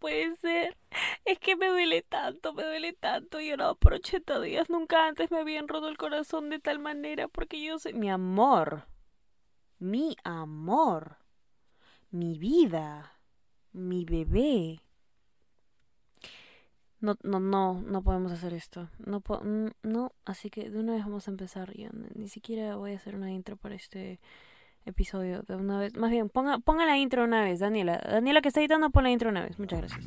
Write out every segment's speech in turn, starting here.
puede ser. Es que me duele tanto, me duele tanto. Yo no por 80 días. Nunca antes me habían roto el corazón de tal manera porque yo sé... Mi amor. Mi amor. Mi vida. Mi bebé. No, no, no, no podemos hacer esto. No, no, así que de una vez vamos a empezar. Yo ni siquiera voy a hacer una intro para este episodio de una vez. Más bien, ponga, ponga la intro una vez, Daniela. Daniela que está editando, pon la intro una vez. Muchas gracias.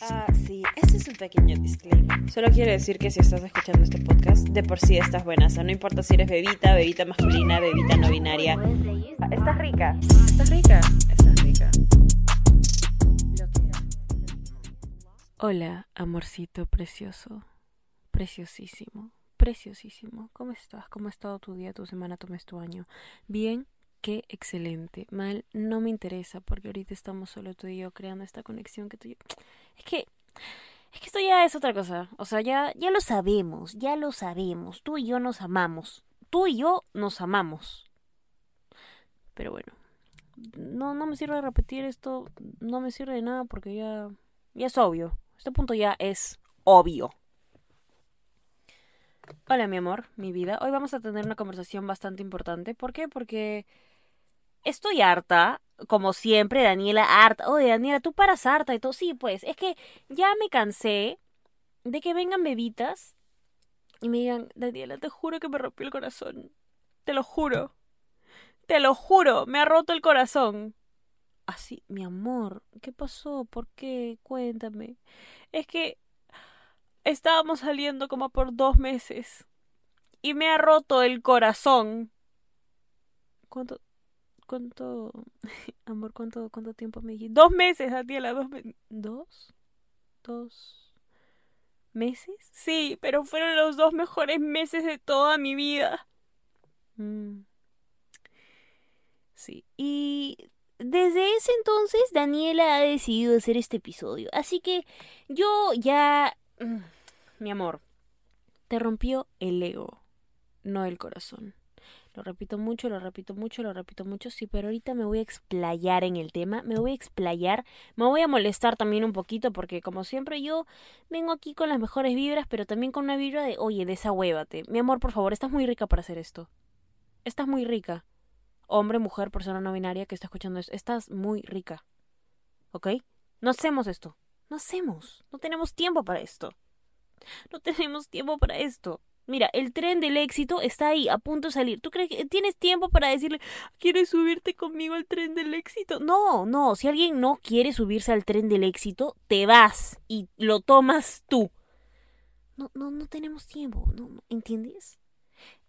Ah, sí, este es un pequeño disclaimer. Solo quiero decir que si estás escuchando este podcast, de por sí estás buena. O sea, no importa si eres bebita, bebita masculina, bebita no binaria. Ah, estás rica. Estás rica. Estás rica. Hola, amorcito precioso, preciosísimo, preciosísimo. ¿Cómo estás? ¿Cómo ha estado tu día, tu semana, tu mes, tu año? Bien, qué excelente. Mal, no me interesa porque ahorita estamos solo tú y yo creando esta conexión que tú y yo... Es que... Es que esto ya es otra cosa. O sea, ya, ya lo sabemos, ya lo sabemos. Tú y yo nos amamos. Tú y yo nos amamos. Pero bueno, no, no me sirve repetir esto, no me sirve de nada porque ya, ya es obvio. Este punto ya es obvio. Hola mi amor, mi vida. Hoy vamos a tener una conversación bastante importante. ¿Por qué? Porque estoy harta, como siempre, Daniela harta. Oye, Daniela, tú paras harta y todo. Sí, pues, es que ya me cansé de que vengan bebitas y me digan, Daniela, te juro que me rompió el corazón. Te lo juro. Te lo juro, me ha roto el corazón así, mi amor, ¿qué pasó? ¿Por qué? Cuéntame. Es que estábamos saliendo como por dos meses y me ha roto el corazón. ¿Cuánto? ¿Cuánto? Amor, ¿cuánto, cuánto tiempo me dijiste? Dos meses, Daniela, dos meses. ¿Dos? ¿Dos meses? Sí, pero fueron los dos mejores meses de toda mi vida. Mm. Sí, y desde ese entonces Daniela ha decidido hacer este episodio. Así que yo ya... Mm, mi amor, te rompió el ego, no el corazón. Lo repito mucho, lo repito mucho, lo repito mucho, sí, pero ahorita me voy a explayar en el tema, me voy a explayar, me voy a molestar también un poquito porque como siempre yo vengo aquí con las mejores vibras, pero también con una vibra de, oye, desahuévate. Mi amor, por favor, estás muy rica para hacer esto. Estás muy rica hombre, mujer, persona no binaria que está escuchando esto, estás muy rica. ¿Ok? No hacemos esto. No hacemos. No tenemos tiempo para esto. No tenemos tiempo para esto. Mira, el tren del éxito está ahí, a punto de salir. ¿Tú crees que tienes tiempo para decirle, ¿quieres subirte conmigo al tren del éxito? No, no. Si alguien no quiere subirse al tren del éxito, te vas y lo tomas tú. No, no, no tenemos tiempo. No, no ¿Entiendes?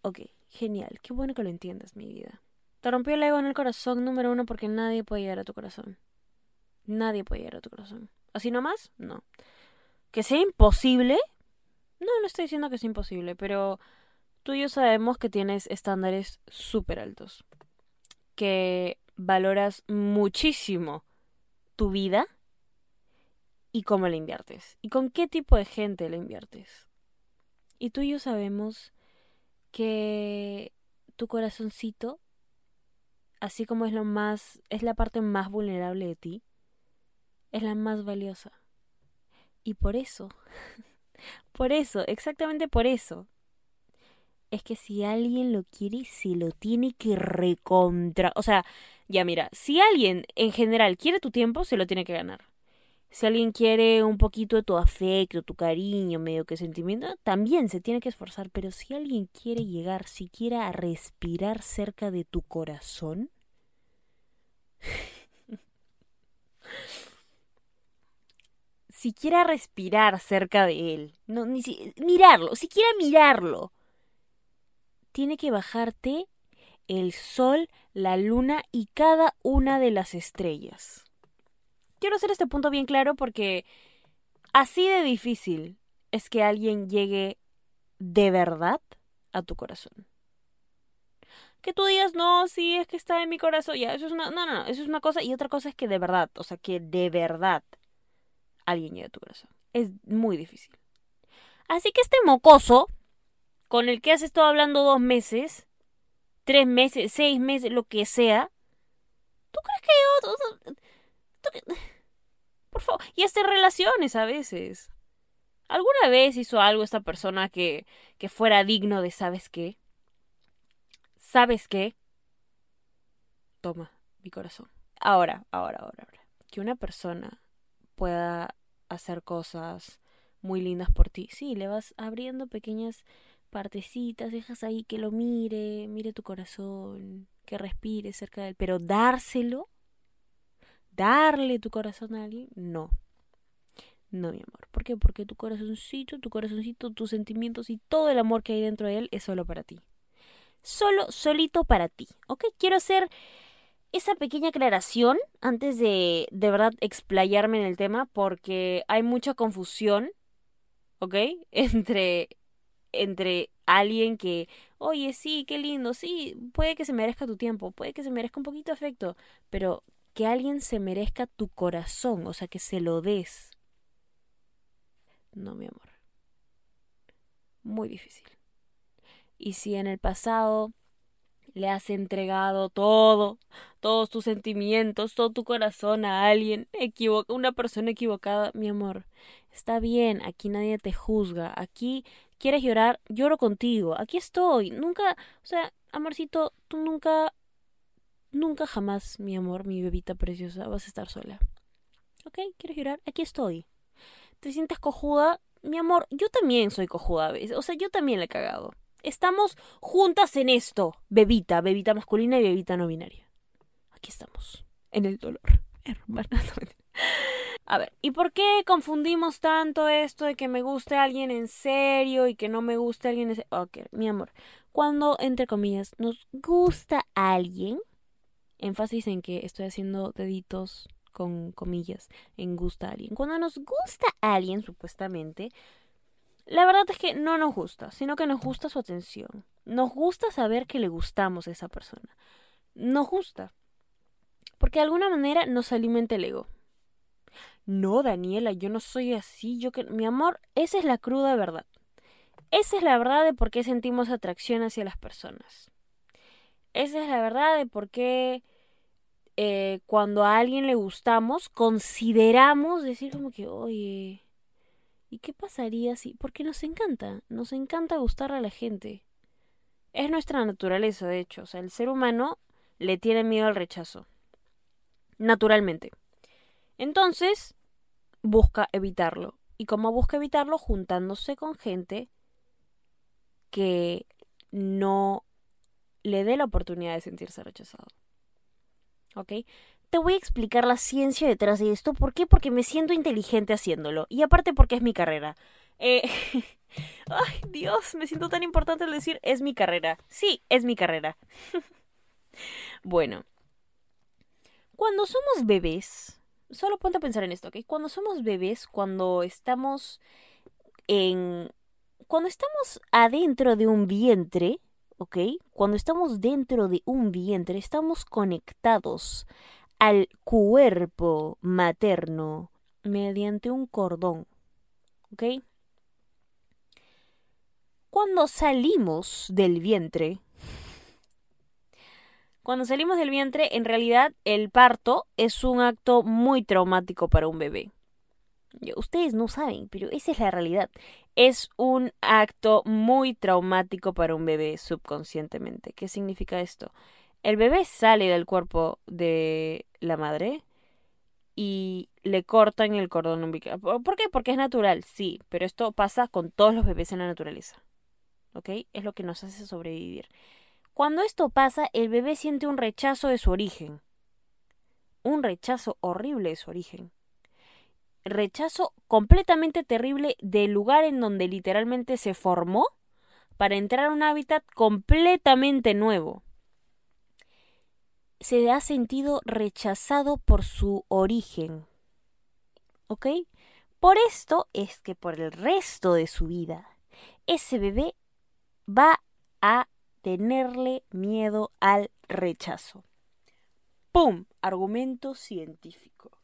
Ok, genial. Qué bueno que lo entiendas, mi vida. Te rompió el ego en el corazón número uno porque nadie puede llegar a tu corazón. Nadie puede llegar a tu corazón. ¿Así nomás? No. ¿Que sea imposible? No, no estoy diciendo que sea imposible, pero tú y yo sabemos que tienes estándares súper altos. Que valoras muchísimo tu vida y cómo la inviertes. Y con qué tipo de gente la inviertes. Y tú y yo sabemos que tu corazoncito así como es lo más, es la parte más vulnerable de ti, es la más valiosa. Y por eso, por eso, exactamente por eso, es que si alguien lo quiere, se lo tiene que recontra. O sea, ya mira, si alguien en general quiere tu tiempo, se lo tiene que ganar. Si alguien quiere un poquito de tu afecto, tu cariño, medio que sentimiento, también se tiene que esforzar. Pero si alguien quiere llegar siquiera a respirar cerca de tu corazón, siquiera respirar cerca de él, no, ni si, mirarlo, siquiera mirarlo, tiene que bajarte el sol, la luna y cada una de las estrellas. Quiero hacer este punto bien claro porque así de difícil es que alguien llegue de verdad a tu corazón. Que tú digas, no, sí, es que está en mi corazón, ya, eso es una, no, no, eso es una cosa y otra cosa es que de verdad, o sea, que de verdad alguien llegue a tu corazón. Es muy difícil. Así que este mocoso, con el que has estado hablando dos meses, tres meses, seis meses, lo que sea, ¿tú crees que yo... Por favor. Y hasta relaciones a veces. ¿Alguna vez hizo algo esta persona que, que fuera digno de sabes qué? ¿Sabes qué? Toma, mi corazón. Ahora, ahora, ahora, ahora. Que una persona pueda hacer cosas muy lindas por ti. Sí, le vas abriendo pequeñas partecitas, dejas ahí que lo mire, mire tu corazón, que respire cerca de él, pero dárselo, darle tu corazón a alguien, no. No, mi amor. ¿Por qué? Porque tu corazoncito, tu corazoncito, tus sentimientos y todo el amor que hay dentro de él es solo para ti. Solo, solito para ti. ¿Ok? Quiero hacer esa pequeña aclaración antes de de verdad explayarme en el tema porque hay mucha confusión, ¿ok? Entre, entre alguien que, oye, sí, qué lindo, sí, puede que se merezca tu tiempo, puede que se merezca un poquito de afecto, pero que alguien se merezca tu corazón, o sea, que se lo des. No, mi amor. Muy difícil. Y si en el pasado le has entregado todo, todos tus sentimientos, todo tu corazón a alguien una persona equivocada, mi amor, está bien, aquí nadie te juzga, aquí quieres llorar, lloro contigo, aquí estoy, nunca, o sea, amorcito, tú nunca, nunca jamás, mi amor, mi bebita preciosa, vas a estar sola. ¿Ok? ¿Quieres llorar? Aquí estoy. ¿Te sientes cojuda? Mi amor, yo también soy cojuda o sea, yo también le he cagado. Estamos juntas en esto, bebita, bebita masculina y bebita no binaria. Aquí estamos, en el dolor, hermana. A ver, ¿y por qué confundimos tanto esto de que me guste alguien en serio y que no me guste alguien en serio? Ok, mi amor, cuando, entre comillas, nos gusta alguien, énfasis en que estoy haciendo deditos con comillas, en gusta a alguien. Cuando nos gusta a alguien, supuestamente, la verdad es que no nos gusta, sino que nos gusta su atención. Nos gusta saber que le gustamos a esa persona. Nos gusta. Porque de alguna manera nos alimenta el ego. No, Daniela, yo no soy así. Yo que. Mi amor, esa es la cruda verdad. Esa es la verdad de por qué sentimos atracción hacia las personas. Esa es la verdad de por qué eh, cuando a alguien le gustamos, consideramos decir como que, oye, ¿Y qué pasaría si.? Porque nos encanta, nos encanta gustar a la gente. Es nuestra naturaleza, de hecho. O sea, el ser humano le tiene miedo al rechazo. Naturalmente. Entonces, busca evitarlo. ¿Y cómo busca evitarlo? Juntándose con gente que no le dé la oportunidad de sentirse rechazado. ¿Ok? te voy a explicar la ciencia detrás de esto. ¿Por qué? Porque me siento inteligente haciéndolo. Y aparte porque es mi carrera. Eh... Ay, Dios, me siento tan importante al decir es mi carrera. Sí, es mi carrera. bueno. Cuando somos bebés, solo ponte a pensar en esto, ¿ok? Cuando somos bebés, cuando estamos en... Cuando estamos adentro de un vientre, ¿ok? Cuando estamos dentro de un vientre, estamos conectados al cuerpo materno mediante un cordón. ¿Ok? Cuando salimos del vientre, cuando salimos del vientre, en realidad el parto es un acto muy traumático para un bebé. Ustedes no saben, pero esa es la realidad. Es un acto muy traumático para un bebé subconscientemente. ¿Qué significa esto? El bebé sale del cuerpo de la madre y le cortan el cordón umbilical. ¿Por qué? Porque es natural, sí, pero esto pasa con todos los bebés en la naturaleza. ¿Ok? Es lo que nos hace sobrevivir. Cuando esto pasa, el bebé siente un rechazo de su origen. Un rechazo horrible de su origen. Rechazo completamente terrible del lugar en donde literalmente se formó para entrar a un hábitat completamente nuevo se ha sentido rechazado por su origen. ¿Ok? Por esto es que por el resto de su vida, ese bebé va a tenerle miedo al rechazo. ¡Pum! Argumento científico.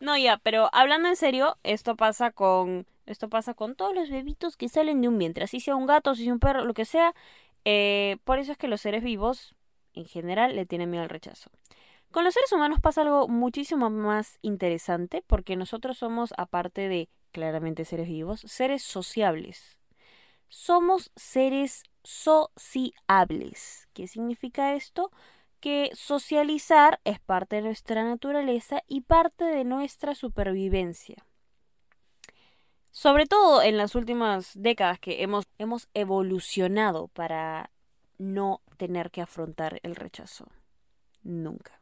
No, ya, pero hablando en serio, esto pasa con. Esto pasa con todos los bebitos que salen de un vientre. Así sea un gato, así sea un perro, lo que sea. Eh, por eso es que los seres vivos, en general, le tienen miedo al rechazo. Con los seres humanos pasa algo muchísimo más interesante porque nosotros somos, aparte de claramente seres vivos, seres sociables. Somos seres sociables. ¿Qué significa esto? Que socializar es parte de nuestra naturaleza y parte de nuestra supervivencia. Sobre todo en las últimas décadas que hemos, hemos evolucionado para no tener que afrontar el rechazo. Nunca.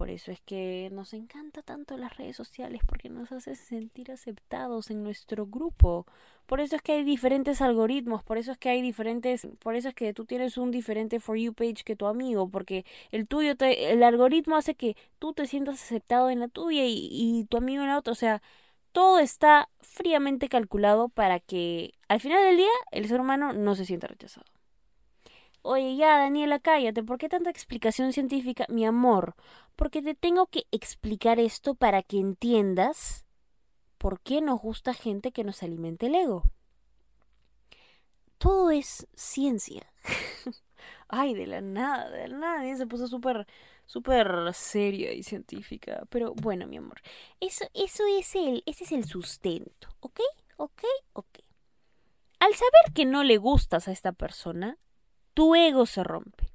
Por eso es que nos encanta tanto las redes sociales, porque nos hace sentir aceptados en nuestro grupo. Por eso es que hay diferentes algoritmos, por eso es que hay diferentes, por eso es que tú tienes un diferente For You page que tu amigo, porque el tuyo, te, el algoritmo hace que tú te sientas aceptado en la tuya y, y tu amigo en la otra. O sea, todo está fríamente calculado para que al final del día el ser humano no se sienta rechazado. Oye, ya, Daniela, cállate. ¿Por qué tanta explicación científica? Mi amor, porque te tengo que explicar esto para que entiendas por qué nos gusta gente que nos alimente el ego. Todo es ciencia. Ay, de la nada, de la nada. Se puso súper, súper seria y científica. Pero bueno, mi amor, eso, eso es el, ese es el sustento, ¿ok? ¿Ok? ¿Ok? Al saber que no le gustas a esta persona, tu ego se rompe.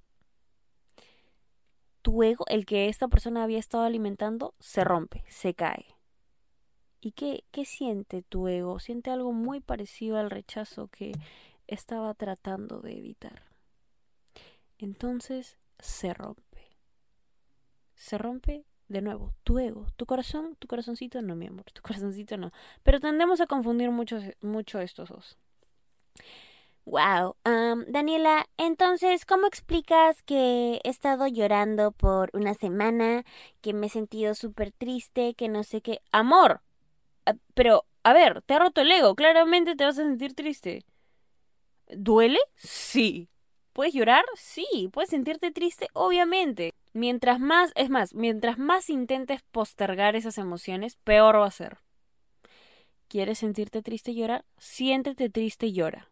Tu ego, el que esta persona había estado alimentando, se rompe, se cae. ¿Y qué, qué siente tu ego? Siente algo muy parecido al rechazo que estaba tratando de evitar. Entonces se rompe. Se rompe de nuevo tu ego, tu corazón, tu corazoncito no, mi amor, tu corazoncito no. Pero tendemos a confundir mucho, mucho estos dos. Wow. Daniela, entonces, ¿cómo explicas que he estado llorando por una semana, que me he sentido súper triste, que no sé qué? Amor. Ah, pero, a ver, te ha roto el ego, claramente te vas a sentir triste. ¿Duele? Sí. ¿Puedes llorar? Sí. ¿Puedes sentirte triste? Obviamente. Mientras más, es más, mientras más intentes postergar esas emociones, peor va a ser. ¿Quieres sentirte triste y llorar? Siéntete triste y llora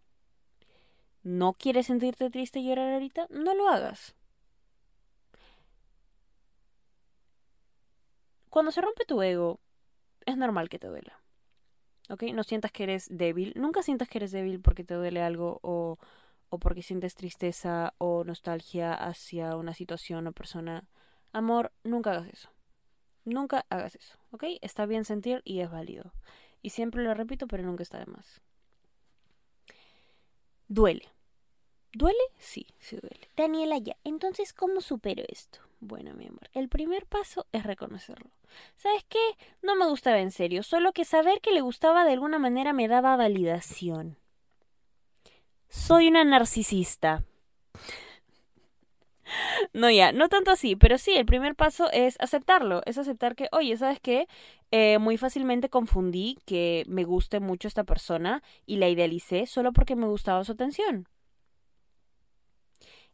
no quieres sentirte triste y llorar ahorita, no lo hagas. Cuando se rompe tu ego, es normal que te duela. ¿Ok? No sientas que eres débil. Nunca sientas que eres débil porque te duele algo o, o porque sientes tristeza o nostalgia hacia una situación o persona. Amor, nunca hagas eso. Nunca hagas eso. ¿Ok? Está bien sentir y es válido. Y siempre lo repito, pero nunca está de más. Duele. ¿Duele? Sí, sí duele. Daniela, ya. Entonces, ¿cómo supero esto? Bueno, mi amor, el primer paso es reconocerlo. ¿Sabes qué? No me gustaba en serio, solo que saber que le gustaba de alguna manera me daba validación. Soy una narcisista. No, ya, no tanto así, pero sí, el primer paso es aceptarlo, es aceptar que, oye, ¿sabes qué? Eh, muy fácilmente confundí que me guste mucho esta persona y la idealicé solo porque me gustaba su atención.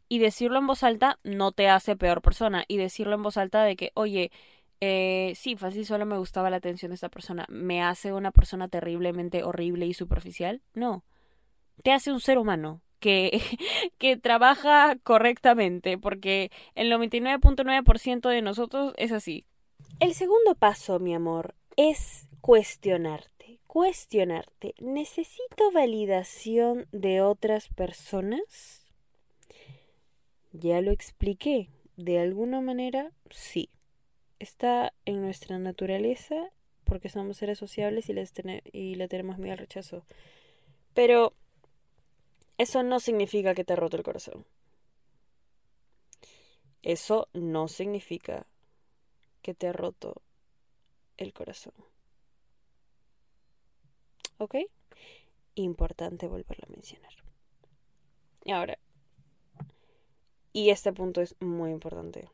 Y decirlo en voz alta no te hace peor persona. Y decirlo en voz alta de que, oye, eh, sí, fácil solo me gustaba la atención de esta persona. ¿Me hace una persona terriblemente horrible y superficial? No. Te hace un ser humano que, que trabaja correctamente, porque el 99.9% de nosotros es así. El segundo paso, mi amor, es cuestionarte. Cuestionarte. ¿Necesito validación de otras personas? Ya lo expliqué. De alguna manera, sí. Está en nuestra naturaleza porque somos seres sociables y, les y le tenemos miedo al rechazo. Pero eso no significa que te ha roto el corazón. Eso no significa que te ha roto el corazón. ¿Ok? Importante volverlo a mencionar. Ahora, y este punto es muy importante.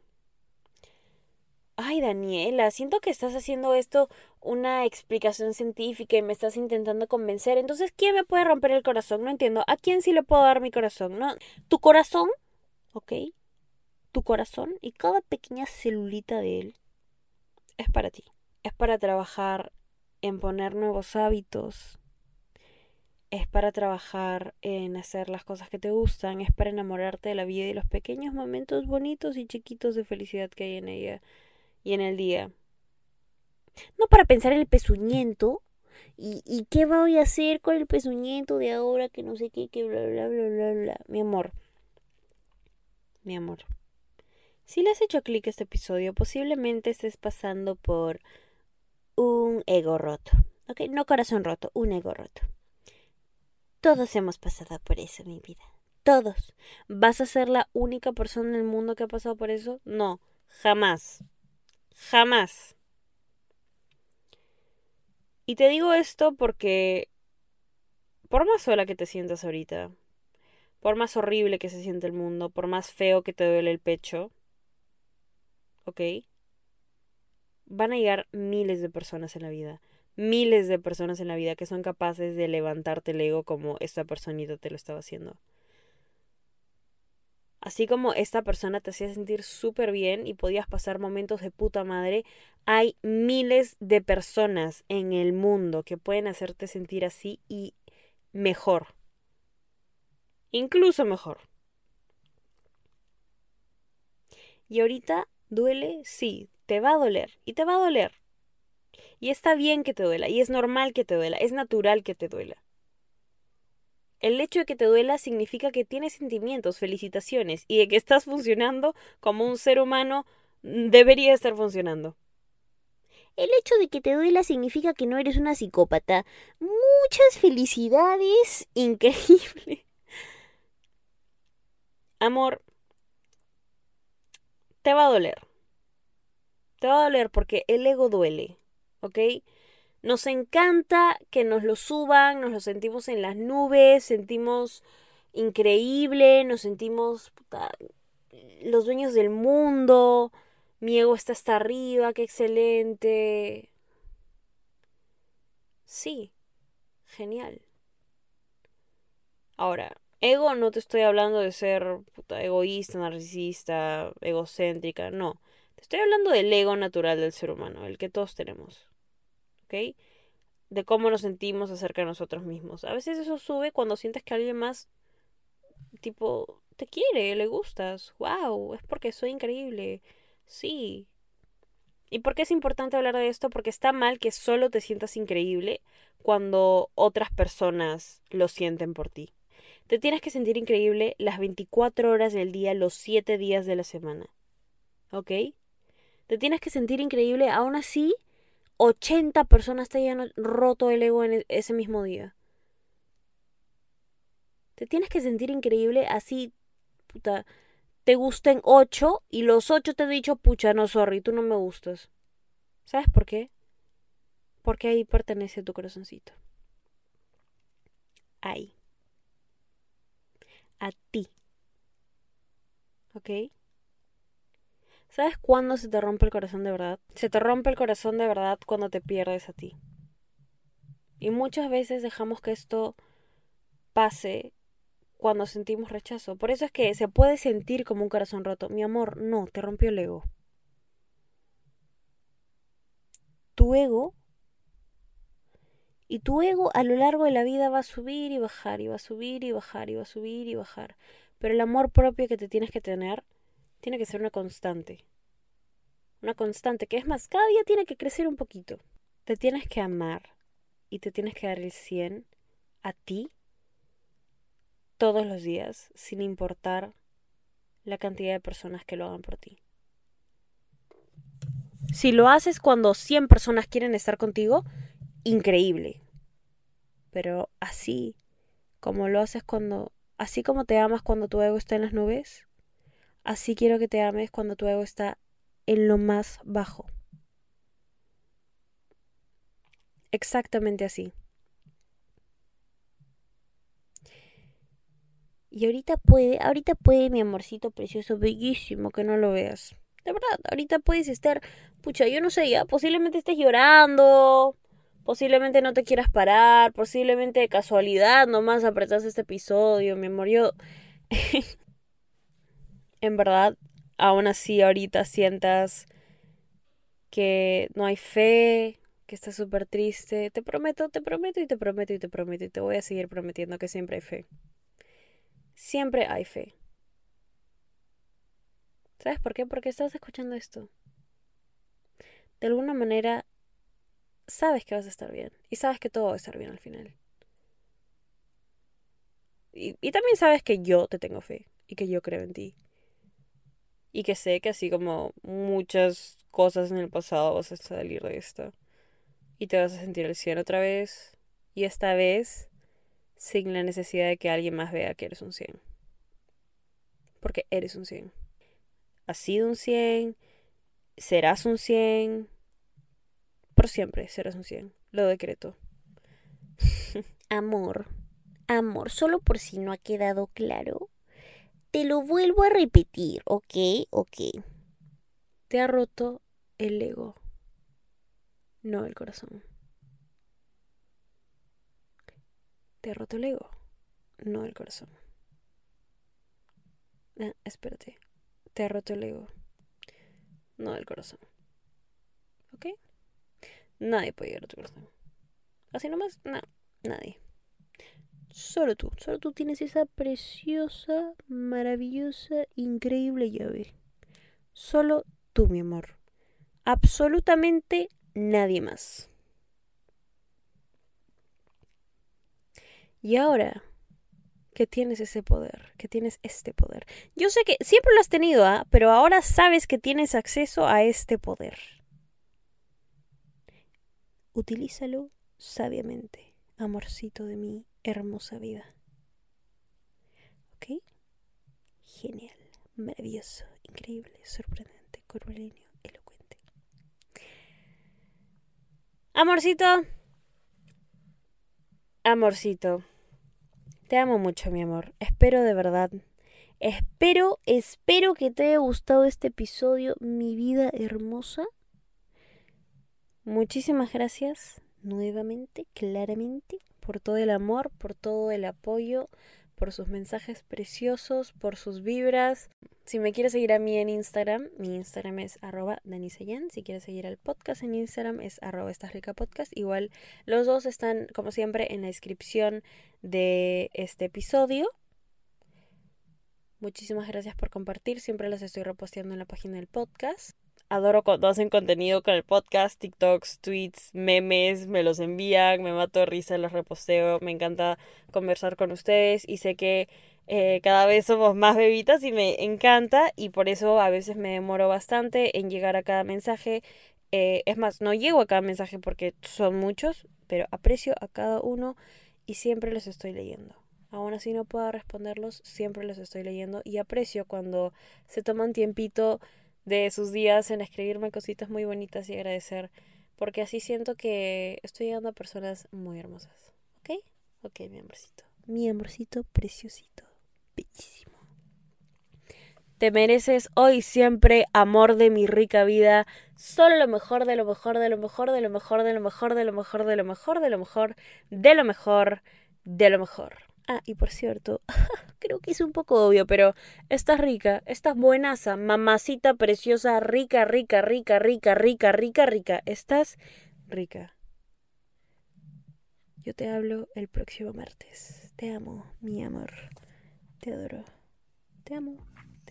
Daniela, siento que estás haciendo esto una explicación científica y me estás intentando convencer. Entonces, ¿quién me puede romper el corazón? No entiendo. ¿A quién sí le puedo dar mi corazón? ¿No? Tu corazón, ¿ok? Tu corazón y cada pequeña celulita de él es para ti. Es para trabajar en poner nuevos hábitos, es para trabajar en hacer las cosas que te gustan, es para enamorarte de la vida y los pequeños momentos bonitos y chiquitos de felicidad que hay en ella y en el día. No para pensar en el pezuñento y, y qué voy a hacer con el pezuñento de ahora que no sé qué, que bla, bla, bla, bla, bla. Mi amor, mi amor. Si le has hecho clic a este episodio, posiblemente estés pasando por un ego roto. ¿Ok? No corazón roto, un ego roto. Todos hemos pasado por eso, mi vida. Todos. ¿Vas a ser la única persona en el mundo que ha pasado por eso? No, jamás. Jamás. Y te digo esto porque, por más sola que te sientas ahorita, por más horrible que se siente el mundo, por más feo que te duele el pecho, ¿ok? Van a llegar miles de personas en la vida miles de personas en la vida que son capaces de levantarte el ego como esta personita te lo estaba haciendo. Así como esta persona te hacía sentir súper bien y podías pasar momentos de puta madre, hay miles de personas en el mundo que pueden hacerte sentir así y mejor. Incluso mejor. Y ahorita duele, sí, te va a doler y te va a doler. Y está bien que te duela, y es normal que te duela, es natural que te duela. El hecho de que te duela significa que tienes sentimientos, felicitaciones, y de que estás funcionando como un ser humano debería estar funcionando. El hecho de que te duela significa que no eres una psicópata. Muchas felicidades. Increíble. Amor, te va a doler. Te va a doler porque el ego duele. ¿ok? Nos encanta que nos lo suban, nos lo sentimos en las nubes, sentimos increíble, nos sentimos los dueños del mundo, mi ego está hasta arriba, qué excelente. Sí, genial. Ahora, ego no te estoy hablando de ser egoísta, narcisista, egocéntrica, no. Te estoy hablando del ego natural del ser humano, el que todos tenemos. ¿ok? De cómo nos sentimos acerca de nosotros mismos. A veces eso sube cuando sientes que alguien más, tipo, te quiere, le gustas. ¡Wow! Es porque soy increíble. Sí. ¿Y por qué es importante hablar de esto? Porque está mal que solo te sientas increíble cuando otras personas lo sienten por ti. Te tienes que sentir increíble las 24 horas del día, los 7 días de la semana. ¿Ok? Te tienes que sentir increíble aún así 80 personas te hayan roto el ego en e-, ese mismo día. Te tienes que sentir increíble así, puta, te gusten 8 y los 8 te he dicho, pucha, no, sorry, tú no me gustas. ¿Sabes por qué? Porque ahí pertenece tu corazoncito. Ahí. A ti. ¿Ok? ¿Sabes cuándo se te rompe el corazón de verdad? Se te rompe el corazón de verdad cuando te pierdes a ti. Y muchas veces dejamos que esto pase cuando sentimos rechazo. Por eso es que se puede sentir como un corazón roto. Mi amor, no, te rompió el ego. Tu ego y tu ego a lo largo de la vida va a subir y bajar, y va a subir y bajar, y va a subir y bajar. Pero el amor propio que te tienes que tener tiene que ser una constante. Una constante, que es más, cada día tiene que crecer un poquito. Te tienes que amar y te tienes que dar el 100 a ti todos los días, sin importar la cantidad de personas que lo hagan por ti. Si lo haces cuando 100 personas quieren estar contigo, increíble. Pero así como lo haces cuando, así como te amas cuando tu ego está en las nubes, Así quiero que te ames cuando tu ego está en lo más bajo. Exactamente así. Y ahorita puede, ahorita puede mi amorcito precioso, bellísimo, que no lo veas. De verdad, ahorita puedes estar, pucha, yo no sé, ya posiblemente estés llorando, posiblemente no te quieras parar, posiblemente de casualidad nomás apretas este episodio, mi amor. Yo en verdad aún así ahorita sientas que no hay fe, que estás súper triste, te prometo, te prometo y te prometo y te prometo y te voy a seguir prometiendo que siempre hay fe. Siempre hay fe. ¿Sabes por qué? Porque estás escuchando esto. De alguna manera, sabes que vas a estar bien y sabes que todo va a estar bien al final. Y, y también sabes que yo te tengo fe y que yo creo en ti. Y que sé que así como muchas cosas en el pasado vas a salir de esto. Y te vas a sentir el cielo otra vez. Y esta vez sin la necesidad de que alguien más vea que eres un 100. Porque eres un 100. Has sido un 100. Serás un 100. Por siempre serás un 100. Lo decreto. Amor. Amor, solo por si no ha quedado claro. Te lo vuelvo a repetir, ¿ok? Ok. Te ha roto el ego, no el corazón. Te ha roto el ego, no el corazón. Ah, espérate. Te ha roto el ego, no el corazón. ¿Ok? Nadie puede llegar a tu corazón. Así nomás, no, nadie. Solo tú, solo tú tienes esa preciosa, maravillosa, increíble llave. Solo tú, mi amor. Absolutamente nadie más. Y ahora que tienes ese poder, que tienes este poder. Yo sé que siempre lo has tenido, ¿ah? pero ahora sabes que tienes acceso a este poder. Utilízalo sabiamente, amorcito de mí hermosa vida. ¿Ok? Genial, maravilloso, increíble, sorprendente, curvilíneo, elocuente. Amorcito. Amorcito. Te amo mucho, mi amor. Espero de verdad. Espero, espero que te haya gustado este episodio, mi vida hermosa. Muchísimas gracias nuevamente, claramente por todo el amor, por todo el apoyo, por sus mensajes preciosos, por sus vibras. Si me quieres seguir a mí en Instagram, mi Instagram es arroba. Si quieres seguir al podcast en Instagram es arroba estás rica podcast. Igual los dos están, como siempre, en la descripción de este episodio. Muchísimas gracias por compartir. Siempre los estoy reposteando en la página del podcast adoro cuando hacen contenido con el podcast, TikToks, tweets, memes, me los envían, me mato de risa, los reposteo, me encanta conversar con ustedes y sé que eh, cada vez somos más bebitas y me encanta y por eso a veces me demoro bastante en llegar a cada mensaje. Eh, es más, no llego a cada mensaje porque son muchos, pero aprecio a cada uno y siempre los estoy leyendo. Aún así no puedo responderlos, siempre los estoy leyendo y aprecio cuando se toman tiempito de sus días en escribirme cositas muy bonitas y agradecer, porque así siento que estoy llegando a personas muy hermosas. ¿Ok? Ok, mi amorcito. Mi amorcito preciosito. Bellísimo. Te mereces hoy siempre, amor de mi rica vida, solo lo mejor de lo mejor de lo mejor de lo mejor de lo mejor de lo mejor de lo mejor de lo mejor de lo mejor de lo mejor. Ah, y por cierto, creo que es un poco obvio, pero estás rica, estás buenaza, mamacita preciosa, rica, rica, rica, rica, rica, rica, rica, estás rica. Yo te hablo el próximo martes. Te amo, mi amor. Te adoro. Te amo.